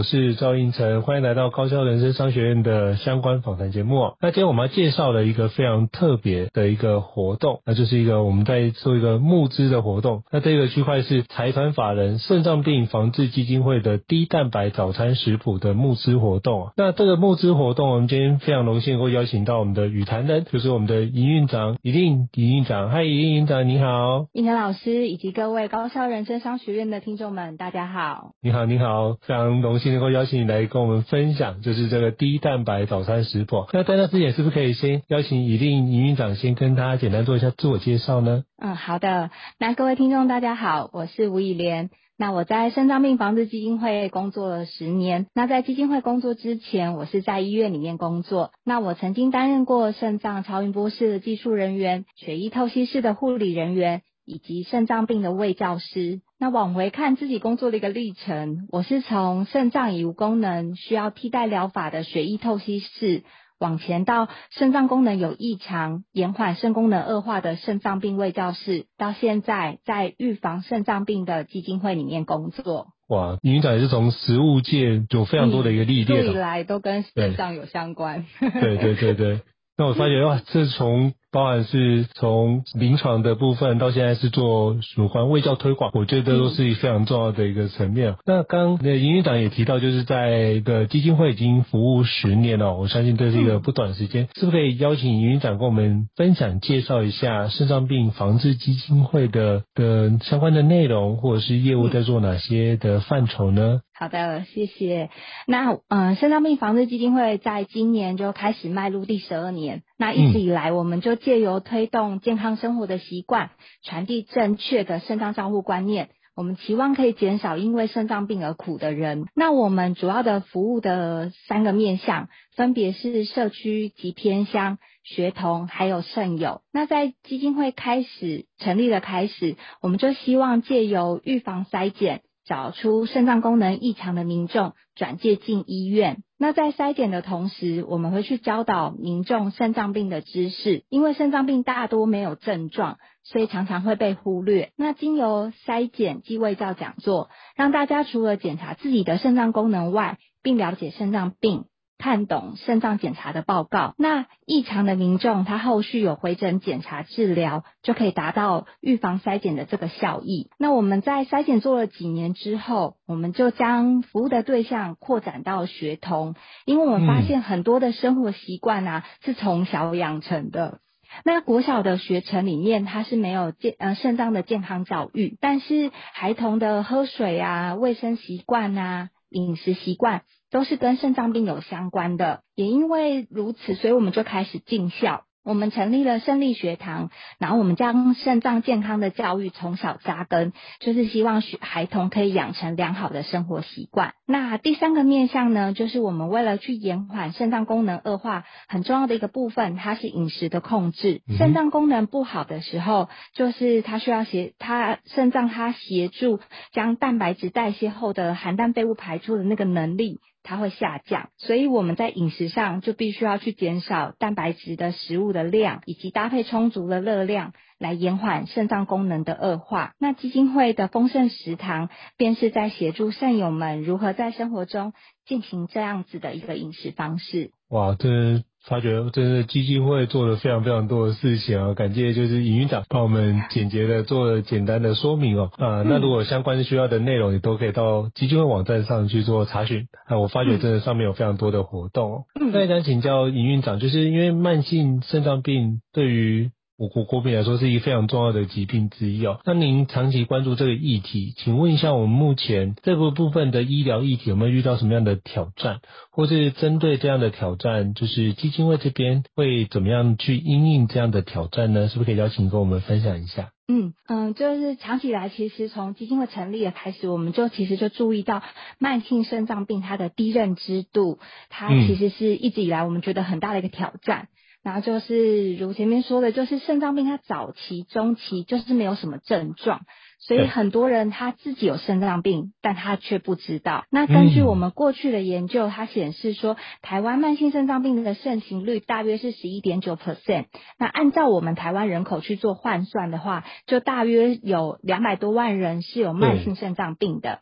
我是赵应成，欢迎来到高校人生商学院的相关访谈节目。那今天我们要介绍的一个非常特别的一个活动，那就是一个我们在做一个募资的活动。那这个区块是财团法人肾脏病防治基金会的低蛋白早餐食谱的募资活动。那这个募资活动，我们今天非常荣幸能够邀请到我们的与谈人，就是我们的营运长一定营运长。嗨，营运长，你好。应成老师以及各位高校人生商学院的听众们，大家好。你好，你好，非常荣幸能够邀请你来跟我们分享，就是这个低蛋白早餐食谱。那在那之前，是不是可以先邀请宜令营运长先跟大家简单做一下自我介绍呢？嗯，好的。那各位听众大家好，我是吴以莲。那我在肾脏病防治基金会工作了十年。那在基金会工作之前，我是在医院里面工作。那我曾经担任过肾脏超音波室的技术人员、血液透析室的护理人员。以及肾脏病的卫教师。那往回看自己工作的一个历程，我是从肾脏已无功能，需要替代疗法的血液透析室，往前到肾脏功能有异常，延缓肾功能恶化的肾脏病卫教室，到现在在预防肾脏病的基金会里面工作。哇，营运长也是从食物界有非常多的一个历练，一直以来都跟肾脏有相关。对对对对，那我发觉哇，这从包含是从临床的部分到现在是做有关卫教推广，我觉得都是一非常重要的一个层面。那刚那营运长也提到，就是在的基金会已经服务十年了，我相信这是一个不短时间，是不是可以邀请营运长跟我们分享介绍一下肾脏病防治基金会的的相关的内容，或者是业务在做哪些的范畴呢？好的，谢谢。那嗯，肾脏病防治基金会在今年就开始迈入第十二年。那一直以来，我们就借由推动健康生活的习惯，传递正确的肾脏照护观念，我们期望可以减少因为肾脏病而苦的人。那我们主要的服务的三个面向，分别是社区及偏乡、学童还有肾友。那在基金会开始成立的开始，我们就希望借由预防筛检。找出肾脏功能异常的民众，转介进医院。那在筛检的同时，我们会去教导民众肾脏病的知识，因为肾脏病大多没有症状，所以常常会被忽略。那经由筛检及卫教讲座，让大家除了检查自己的肾脏功能外，并了解肾脏病。看懂肾脏检查的报告，那异常的民众他后续有回诊检查治疗，就可以达到预防筛检的这个效益。那我们在筛检做了几年之后，我们就将服务的对象扩展到学童，因为我们发现很多的生活习惯啊是从小养成的。那国小的学程里面，它是没有健呃肾脏的健康教育，但是孩童的喝水啊、卫生习惯啊、饮食习惯。都是跟肾脏病有相关的，也因为如此，所以我们就开始尽孝。我们成立了胜利学堂，然后我们将肾脏健康的教育从小扎根，就是希望学孩童可以养成良好的生活习惯。那第三个面向呢，就是我们为了去延缓肾脏功能恶化，很重要的一个部分，它是饮食的控制。肾脏功能不好的时候，就是它需要协它肾脏它协助将蛋白质代谢后的含氮废物排出的那个能力。它会下降，所以我们在饮食上就必须要去减少蛋白质的食物的量，以及搭配充足的热量，来延缓肾脏功能的恶化。那基金会的丰盛食堂，便是在协助肾友们如何在生活中进行这样子的一个饮食方式。哇，这。发觉真的基金会做了非常非常多的事情啊！感谢就是营运长帮我们简洁的做了简单的说明哦。啊，那如果相关需要的内容，你都可以到基金会网站上去做查询。啊，我发觉真的上面有非常多的活动哦。那也想请教营运长，就是因为慢性肾脏病对于我国国民来说是一个非常重要的疾病之一哦。那您长期关注这个议题，请问一下，我们目前这个部分的医疗议题有没有遇到什么样的挑战，或是针对这样的挑战，就是基金会这边会怎么样去应应这样的挑战呢？是不是可以邀请跟我们分享一下？嗯嗯，就是长期以来，其实从基金会成立的开始，我们就其实就注意到慢性肾脏病它的低认知度，它其实是一直以来我们觉得很大的一个挑战。嗯、然后就是如前面说的，就是肾脏病它早期、中期就是没有什么症状。所以很多人他自己有肾脏病，但他却不知道。那根据我们过去的研究，它显示说，台湾慢性肾脏病的盛行率大约是十一点九 percent。那按照我们台湾人口去做换算的话，就大约有两百多万人是有慢性肾脏病的。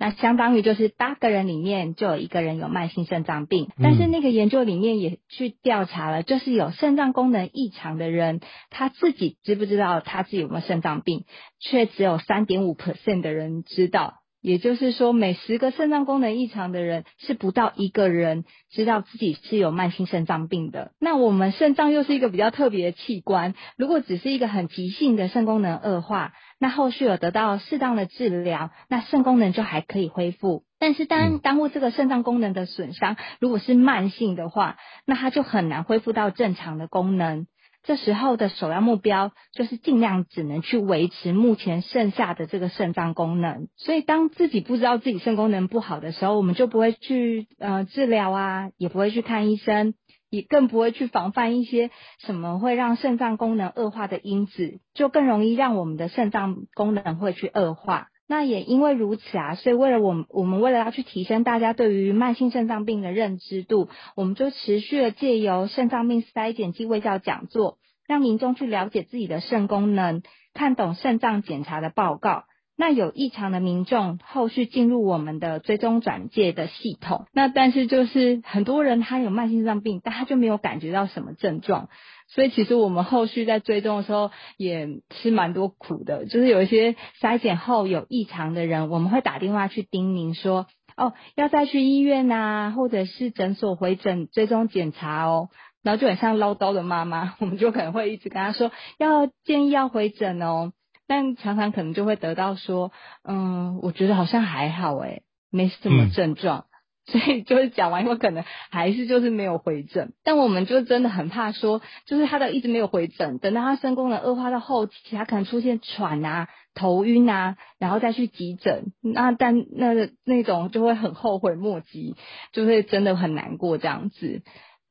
那相当于就是八个人里面就有一个人有慢性肾脏病，但是那个研究里面也去调查了，就是有肾脏功能异常的人，他自己知不知道他自己有没有肾脏病，却只有三点五 percent 的人知道。也就是说，每十个肾脏功能异常的人，是不到一个人知道自己是有慢性肾脏病的。那我们肾脏又是一个比较特别的器官，如果只是一个很急性的肾功能恶化，那后续有得到适当的治疗，那肾功能就还可以恢复。但是当耽误这个肾脏功能的损伤，如果是慢性的话，那它就很难恢复到正常的功能。这时候的首要目标就是尽量只能去维持目前剩下的这个肾脏功能。所以当自己不知道自己肾功能不好的时候，我们就不会去呃治疗啊，也不会去看医生，也更不会去防范一些什么会让肾脏功能恶化的因子，就更容易让我们的肾脏功能会去恶化。那也因为如此啊，所以为了我们，我们为了要去提升大家对于慢性肾脏病的认知度，我们就持续的借由肾脏病筛检暨卫教讲座，让民众去了解自己的肾功能，看懂肾脏检查的报告。那有异常的民众后续进入我们的追踪转介的系统。那但是就是很多人他有慢性肾脏病，但他就没有感觉到什么症状。所以其实我们后续在追踪的时候也吃蛮多苦的，就是有一些筛检后有异常的人，我们会打电话去叮咛说，哦，要再去医院呐、啊，或者是诊所回诊追踪检查哦，然后就很像唠叨的妈妈，我们就可能会一直跟他说，要建议要回诊哦，但常常可能就会得到说，嗯，我觉得好像还好诶，没什么症状。嗯所以就是讲完以后，可能还是就是没有回诊，但我们就真的很怕说，就是他的一直没有回诊，等到他肾功能恶化到后期，他可能出现喘啊、头晕啊，然后再去急诊，那但那那种就会很后悔莫及，就会真的很难过这样子。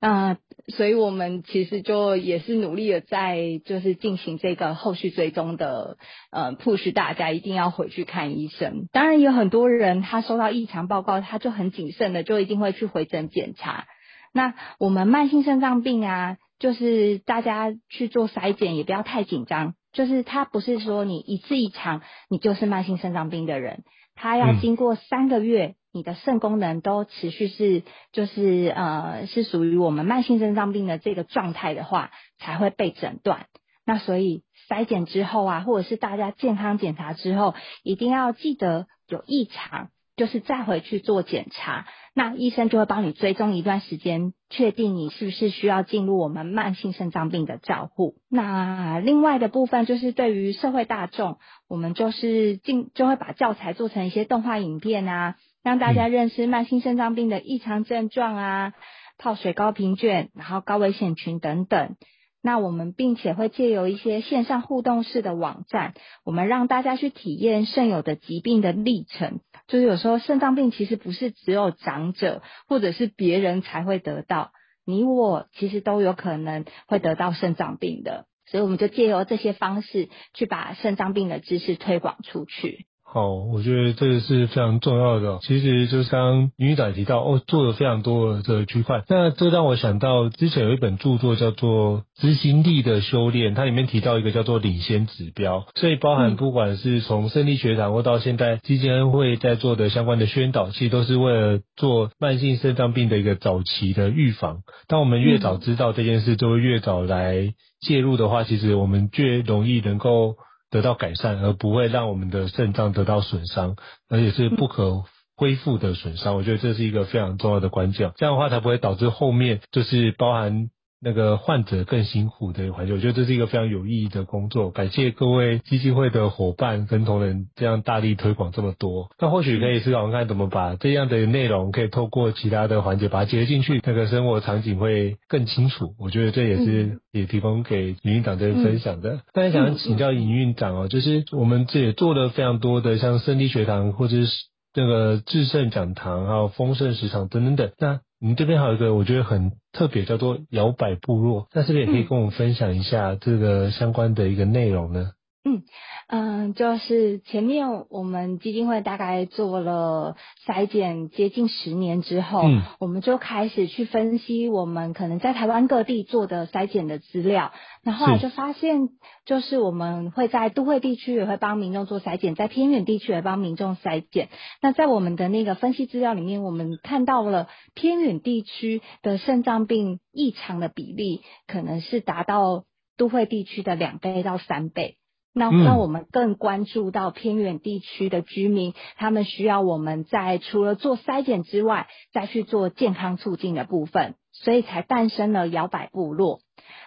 那、呃、所以我们其实就也是努力的在就是进行这个后续追踪的，呃，push 大家一定要回去看医生。当然有很多人他收到异常报告，他就很谨慎的就一定会去回诊检查。那我们慢性肾脏病啊，就是大家去做筛检也不要太紧张，就是他不是说你一次异常你就是慢性肾脏病的人，他要经过三个月。你的肾功能都持续是，就是呃，是属于我们慢性肾脏病的这个状态的话，才会被诊断。那所以筛检之后啊，或者是大家健康检查之后，一定要记得有异常，就是再回去做检查。那医生就会帮你追踪一段时间，确定你是不是需要进入我们慢性肾脏病的照护。那另外的部分就是对于社会大众，我们就是进就会把教材做成一些动画影片啊。让大家认识慢性肾脏病的异常症状啊，泡水高频卷，然后高危险群等等。那我们并且会借由一些线上互动式的网站，我们让大家去体验肾友的疾病的历程。就是有时候肾脏病其实不是只有长者或者是别人才会得到，你我其实都有可能会得到肾脏病的。所以我们就借由这些方式去把肾脏病的知识推广出去。好，我觉得这个是非常重要的。其实就是刚刚营运长提到，哦，做了非常多的这个区块。那这让我想到之前有一本著作叫做《执行力的修炼》，它里面提到一个叫做领先指标。所以包含不管是从肾利学堂或到现在基金会在做的相关的宣导，其实都是为了做慢性肾脏病的一个早期的预防。当我们越早知道这件事，就会越早来介入的话，其实我们越容易能够。得到改善，而不会让我们的肾脏得到损伤，而且是不可恢复的损伤。我觉得这是一个非常重要的关键，这样的话才不会导致后面就是包含那个患者更辛苦的环境，我觉得这是一个非常有意义的工作。感谢各位基金会的伙伴跟同仁这样大力推广这么多。那或许可以思考看怎么把这样的内容可以透过其他的环节把它结合进去，那个生活场景会更清楚。我觉得这也是也提供给营运长这边分享的。大家想请教营运长哦，就是我们这也做了非常多的像胜利学堂或者是那个至圣讲堂还有丰盛食堂等等等。那你这边还有一个我觉得很特别，叫做摇摆部落，那是不是也可以跟我们分享一下这个相关的一个内容呢？嗯嗯，就是前面我们基金会大概做了筛检接近十年之后，嗯，我们就开始去分析我们可能在台湾各地做的筛检的资料，那后后来就发现，就是我们会在都会地区也会帮民众做筛检，在偏远地区也帮民众筛检。那在我们的那个分析资料里面，我们看到了偏远地区的肾脏病异常的比例，可能是达到都会地区的两倍到三倍。那那我们更关注到偏远地区的居民，他们需要我们在除了做筛检之外，再去做健康促进的部分，所以才诞生了摇摆部落。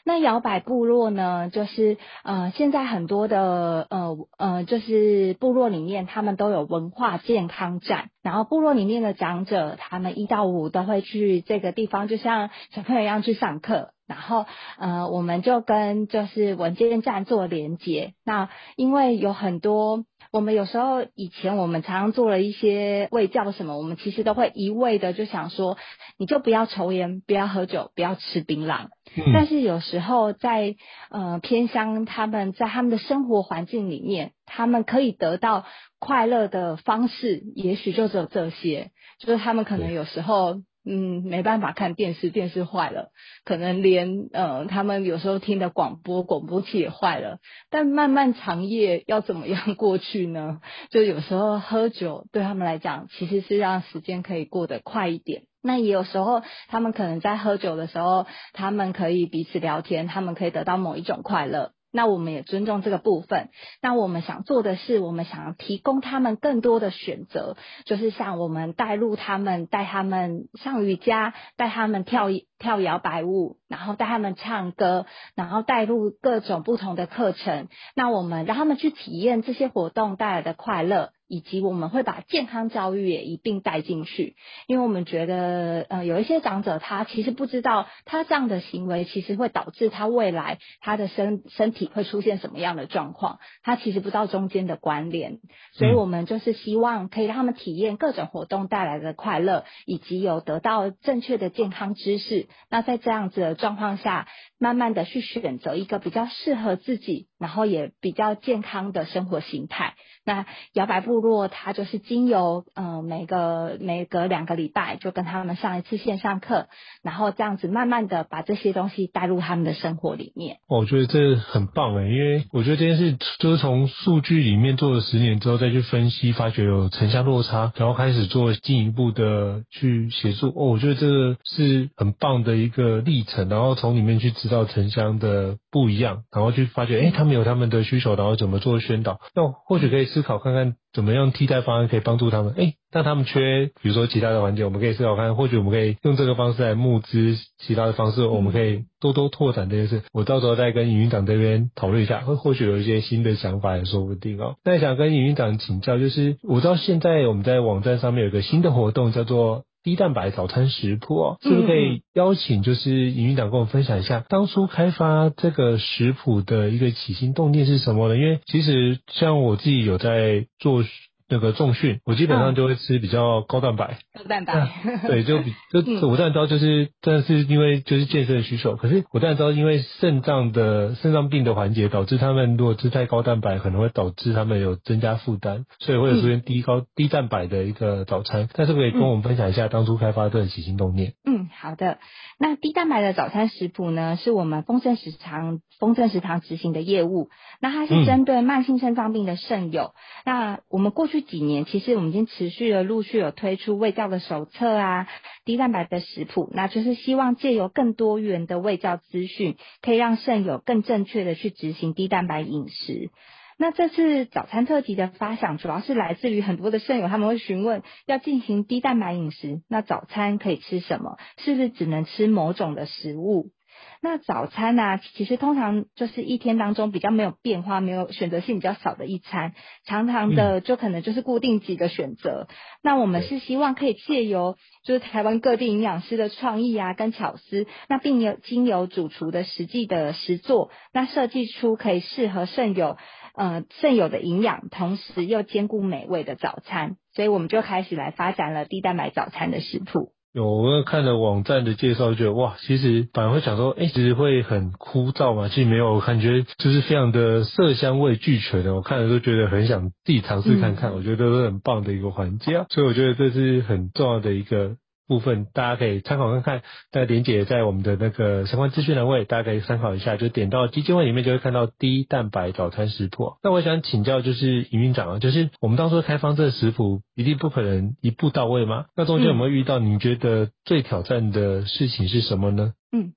那摇摆部落呢，就是呃，现在很多的呃呃，就是部落里面他们都有文化健康站，然后部落里面的长者，他们一到五都会去这个地方，就像小朋友一样去上课。然后，呃，我们就跟就是文件站做连接。那因为有很多，我们有时候以前我们常常做了一些卫教什么，我们其实都会一味的就想说，你就不要抽烟，不要喝酒，不要吃槟榔。嗯。但是有时候在呃偏乡，他们在他们的生活环境里面，他们可以得到快乐的方式，也许就只有这些，就是他们可能有时候。嗯，没办法看电视，电视坏了，可能连呃，他们有时候听的广播，广播器也坏了。但漫漫长夜要怎么样 过去呢？就有时候喝酒对他们来讲，其实是让时间可以过得快一点。那也有时候，他们可能在喝酒的时候，他们可以彼此聊天，他们可以得到某一种快乐。那我们也尊重这个部分。那我们想做的是，我们想要提供他们更多的选择，就是像我们带入他们，带他们上瑜伽，带他们跳跳摇摆舞，然后带他们唱歌，然后带入各种不同的课程。那我们让他们去体验这些活动带来的快乐。以及我们会把健康教育也一并带进去，因为我们觉得，呃，有一些长者他其实不知道，他这样的行为其实会导致他未来他的身身体会出现什么样的状况，他其实不知道中间的关联，所以我们就是希望可以让他们体验各种活动带来的快乐，以及有得到正确的健康知识。那在这样子的状况下，慢慢的去选择一个比较适合自己，然后也比较健康的生活形态。那摇摆部落，它就是经由呃每个每隔两个礼拜就跟他们上一次线上课，然后这样子慢慢的把这些东西带入他们的生活里面。我觉得这很棒诶，因为我觉得这件事就是从数据里面做了十年之后再去分析，发觉有城乡落差，然后开始做进一步的去协助。哦，我觉得这个是很棒的一个历程，然后从里面去知道城乡的不一样，然后去发觉，诶，他们有他们的需求，然后怎么做宣导，那或许可以。思考看看怎么样替代方案可以帮助他们。诶，但他们缺，比如说其他的环节，我们可以思考看，或许我们可以用这个方式来募资，其他的方式我们可以多多拓展这件事。我到时候再跟营运长这边讨论一下，或或许有一些新的想法也说不定哦。那想跟营运长请教，就是我知道现在我们在网站上面有个新的活动，叫做。低蛋白早餐食谱哦，是不是可以邀请就是营运长跟我分享一下，当初开发这个食谱的一个起心动念是什么呢？因为其实像我自己有在做。那个重训，我基本上就会吃比较高蛋白。高蛋白，对，就比就我当然知道，就是真的是因为就是健身的需求。可是我当然知道，因为肾脏的肾脏病的环节，导致他们如果吃太高蛋白，可能会导致他们有增加负担，所以会有出现低高低蛋白的一个早餐。但是不可以跟我们分享一下当初开发这个起心动念？嗯，好的。那低蛋白的早餐食谱呢，是我们丰盛食堂丰盛食堂执行的业务。那它是针对慢性肾脏病的肾友。那我们过去。几年，其实我们已经持续的陆续有推出胃教的手册啊，低蛋白的食谱，那就是希望借由更多元的胃教资讯，可以让肾友更正确的去执行低蛋白饮食。那这次早餐特辑的发想，主要是来自于很多的肾友，他们会询问要进行低蛋白饮食，那早餐可以吃什么？是不是只能吃某种的食物？那早餐呢、啊，其实通常就是一天当中比较没有变化、没有选择性比较少的一餐，常常的就可能就是固定几个选择。嗯、那我们是希望可以借由就是台湾各地营养师的创意啊跟巧思，那并有经由主厨的实际的实作，那设计出可以适合肾友呃肾友的营养，同时又兼顾美味的早餐。所以我们就开始来发展了低蛋白早餐的食谱。有，我看了网站的介绍，觉得哇，其实反而会想说，哎、欸，其实会很枯燥嘛？其实没有，感觉就是非常的色香味俱全的。我看了都觉得很想自己尝试看看，嗯、我觉得都是很棒的一个环节啊。所以我觉得这是很重要的一个。部分大家可以参考看看，那连姐在我们的那个相关资讯栏位，大家可以参考一下。就点到基金会里面，就会看到低蛋白早餐食谱。那我想请教，就是营运长啊，就是我们当初开放这个食谱，一定不可能一步到位吗？那中间有没有遇到你觉得最挑战的事情是什么呢？嗯，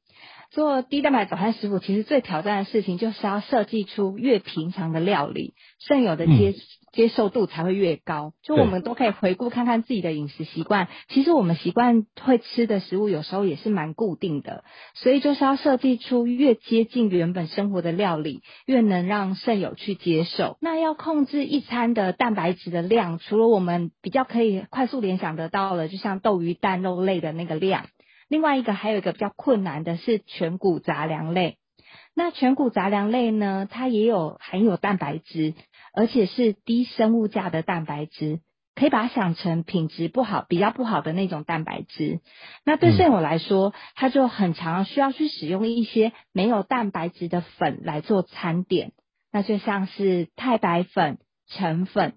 做低蛋白早餐食谱，其实最挑战的事情就是要设计出越平常的料理，现有的接。嗯接受度才会越高，就我们都可以回顾看看自己的饮食习惯。其实我们习惯会吃的食物，有时候也是蛮固定的，所以就是要设计出越接近原本生活的料理，越能让肾友去接受。那要控制一餐的蛋白质的量，除了我们比较可以快速联想得到的，就像豆鱼蛋肉类的那个量，另外一个还有一个比较困难的是全谷杂粮类。那全谷杂粮类呢，它也有含有蛋白质。而且是低生物价的蛋白质，可以把它想成品质不好、比较不好的那种蛋白质。那对肾友来说，他就很常需要去使用一些没有蛋白质的粉来做餐点，那就像是太白粉、橙粉。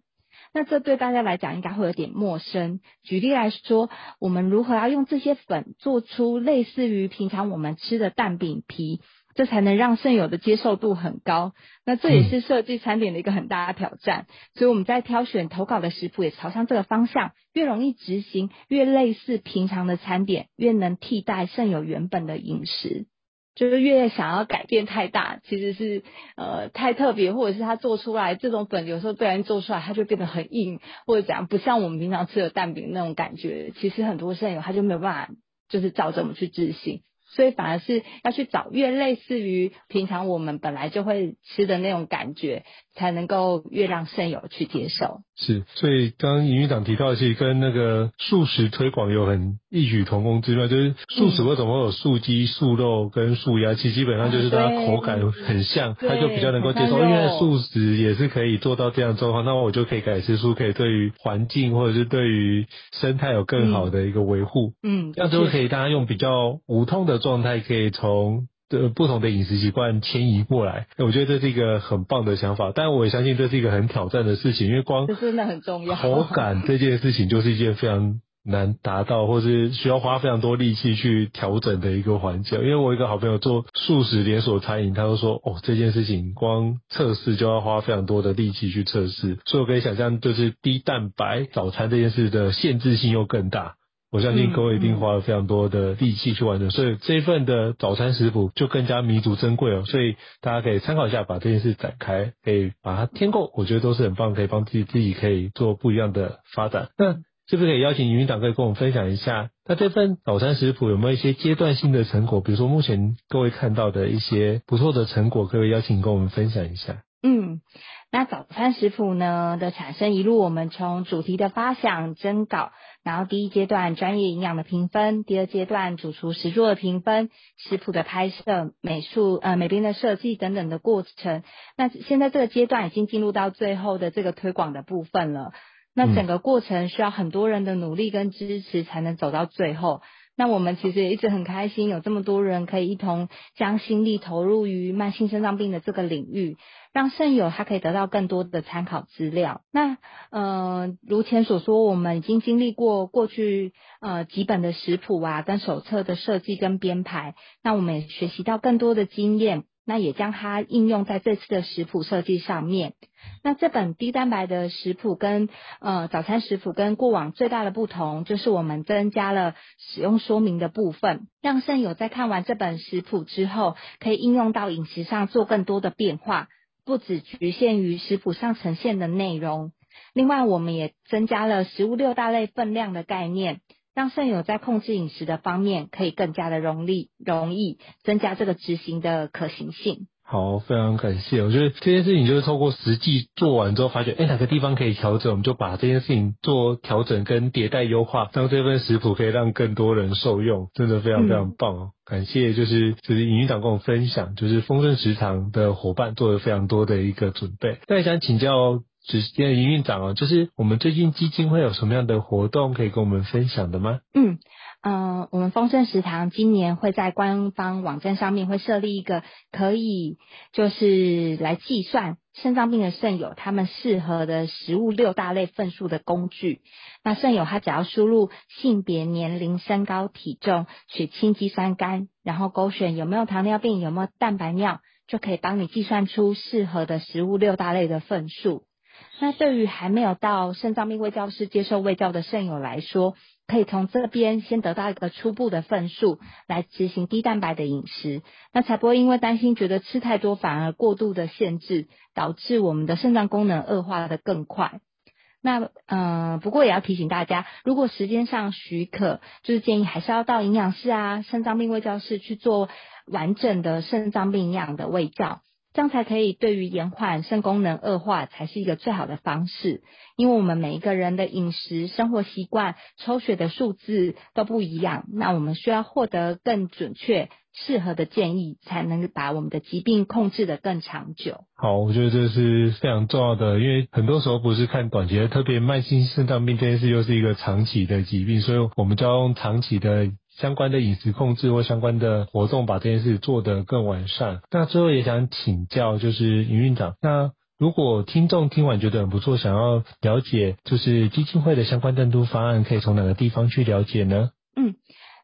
那这对大家来讲应该会有点陌生。举例来说，我们如何要用这些粉做出类似于平常我们吃的蛋饼皮？这才能让肾友的接受度很高，那这也是设计餐点的一个很大的挑战。嗯、所以我们在挑选投稿的食谱也朝向这个方向，越容易执行，越类似平常的餐点，越能替代肾友原本的饮食。就是越想要改变太大，其实是呃太特别，或者是他做出来这种粉，有时候不然做出来它就变得很硬，或者怎样，不像我们平常吃的蛋饼那种感觉。其实很多肾友他就没有办法，就是照这么去执行。所以反而是要去找越类似于平常我们本来就会吃的那种感觉，才能够越让肾友去接受。是，所以刚刚营运长提到的是跟那个素食推广有很异曲同工之妙，就是素食为什么会有素鸡、素肉跟素鸭？其实基本上就是它口感很像，它就比较能够接受。因为素食也是可以做到这样状况，那么我就可以改吃素，可以对于环境或者是对于生态有更好的一个维护。嗯，这样就可以大家用比较无痛的状态，可以从。的不同的饮食习惯迁移过来，我觉得这是一个很棒的想法，但我也相信这是一个很挑战的事情，因为光这真的很重要。口感这件事情就是一件非常难达到，或是需要花非常多力气去调整的一个环节。因为我一个好朋友做素食连锁餐饮，他就说哦，这件事情光测试就要花非常多的力气去测试，所以我可以想象，就是低蛋白早餐这件事的限制性又更大。我相信各位一定花了非常多的力气去完成，所以这一份的早餐食谱就更加弥足珍贵哦。所以大家可以参考一下，把这件事展开，可以把它添购，我觉得都是很棒，可以帮自己自己可以做不一样的发展。那是不是可以邀请营运长可以跟我们分享一下，那这份早餐食谱有没有一些阶段性的成果？比如说目前各位看到的一些不错的成果，可以邀请跟我们分享一下。嗯。那早餐食谱呢的产生，一路我们从主题的发想、征稿，然后第一阶段专业营养的评分，第二阶段主厨实作的评分，食谱的拍摄、美术呃美编的设计等等的过程。那现在这个阶段已经进入到最后的这个推广的部分了。那整个过程需要很多人的努力跟支持才能走到最后。那我们其实也一直很开心，有这么多人可以一同将心力投入于慢性肾脏病的这个领域，让肾友他可以得到更多的参考资料。那呃，如前所说，我们已经经历过过去呃几本的食谱啊，跟手册的设计跟编排，那我们也学习到更多的经验。那也将它应用在这次的食谱设计上面。那这本低蛋白的食谱跟呃早餐食谱跟过往最大的不同，就是我们增加了使用说明的部分，让肾友在看完这本食谱之后，可以应用到饮食上做更多的变化，不只局限于食谱上呈现的内容。另外，我们也增加了食物六大类分量的概念。让肾友在控制饮食的方面可以更加的容易容易，增加这个执行的可行性。好，非常感谢。我觉得这件事情就是透过实际做完之后，发觉哎哪个地方可以调整，我们就把这件事情做调整跟迭代优化，让这份食谱可以让更多人受用，真的非常非常棒哦。嗯、感谢，就是就是营运长跟我分享，就是丰盛食堂的伙伴做了非常多的一个准备。那也想请教，只是营运长哦，就是我们最近基金会有什么样的活动可以跟我们分享的吗？嗯。嗯、我们丰盛食堂今年会在官方网站上面会设立一个可以就是来计算肾脏病的肾友他们适合的食物六大类份数的工具。那肾友他只要输入性别、年龄、身高、体重、血清肌酸酐，然后勾选有没有糖尿病、有没有蛋白尿，就可以帮你计算出适合的食物六大类的份数。那对于还没有到肾脏病卫教室接受卫教的肾友来说，可以从这边先得到一个初步的份数，来执行低蛋白的饮食，那才不会因为担心觉得吃太多反而过度的限制，导致我们的肾脏功能恶化得更快。那嗯、呃，不过也要提醒大家，如果时间上许可，就是建议还是要到营养室啊、肾脏病卫教室去做完整的肾脏病营养的卫教。这样才可以对于延缓肾功能恶化才是一个最好的方式，因为我们每一个人的饮食生活习惯、抽血的数字都不一样，那我们需要获得更准确、适合的建议，才能把我们的疾病控制得更长久。好，我觉得这是非常重要的，因为很多时候不是看短期的，特别慢性肾脏病这件事又是一个长期的疾病，所以我们就要用长期的。相关的饮食控制或相关的活动，把这件事做得更完善。那最后也想请教，就是营运长，那如果听众听完觉得很不错，想要了解就是基金会的相关赞助方案，可以从哪个地方去了解呢？嗯，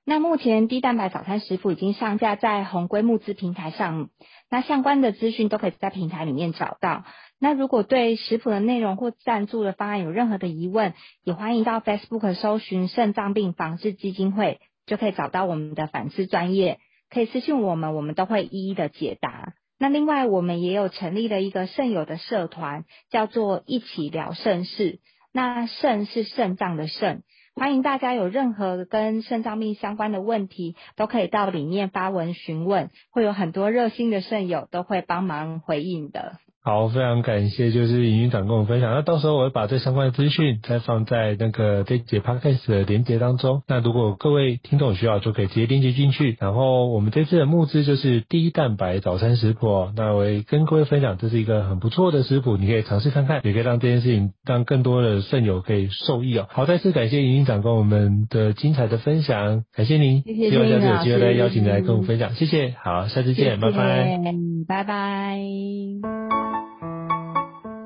那目前低蛋白早餐食谱已经上架在红龟募资平台上，那相关的资讯都可以在平台里面找到。那如果对食谱的内容或赞助的方案有任何的疑问，也欢迎到 Facebook 搜寻肾脏病防治基金会。就可以找到我们的粉丝专业，可以私信我们，我们都会一一的解答。那另外，我们也有成立了一个肾友的社团，叫做一起聊肾事。那肾是肾脏的肾，欢迎大家有任何跟肾脏病相关的问题，都可以到里面发文询问，会有很多热心的肾友都会帮忙回应的。好，非常感谢，就是营运长跟我们分享。那到时候我会把这相关的资讯再放在那个这节 podcast 的连接当中。那如果各位听众有需要，就可以直接连接进去。然后我们这次的募资就是低蛋白早餐食谱哦。那我也跟各位分享，这是一个很不错的食谱，你可以尝试看看，也可以让这件事情让更多的肾友可以受益哦。好，再次感谢营运长跟我们的精彩的分享，感谢您。谢谢。希望下次有机会再邀请你来跟我们分享，谢谢。好，下次见，拜拜。拜拜。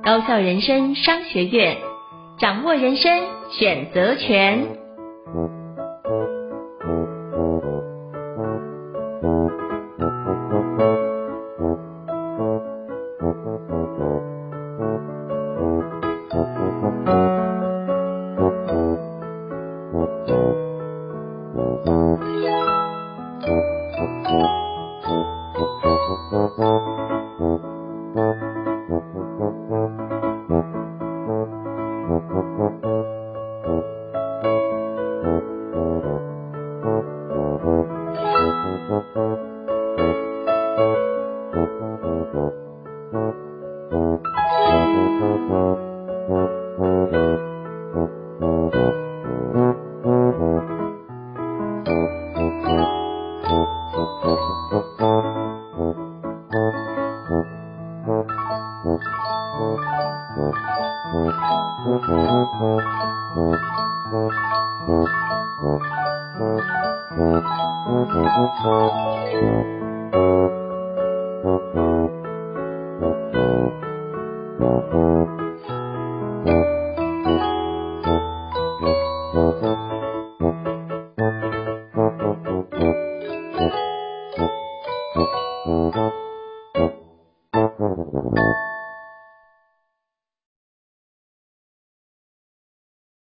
高校人生商学院，掌握人生选择权。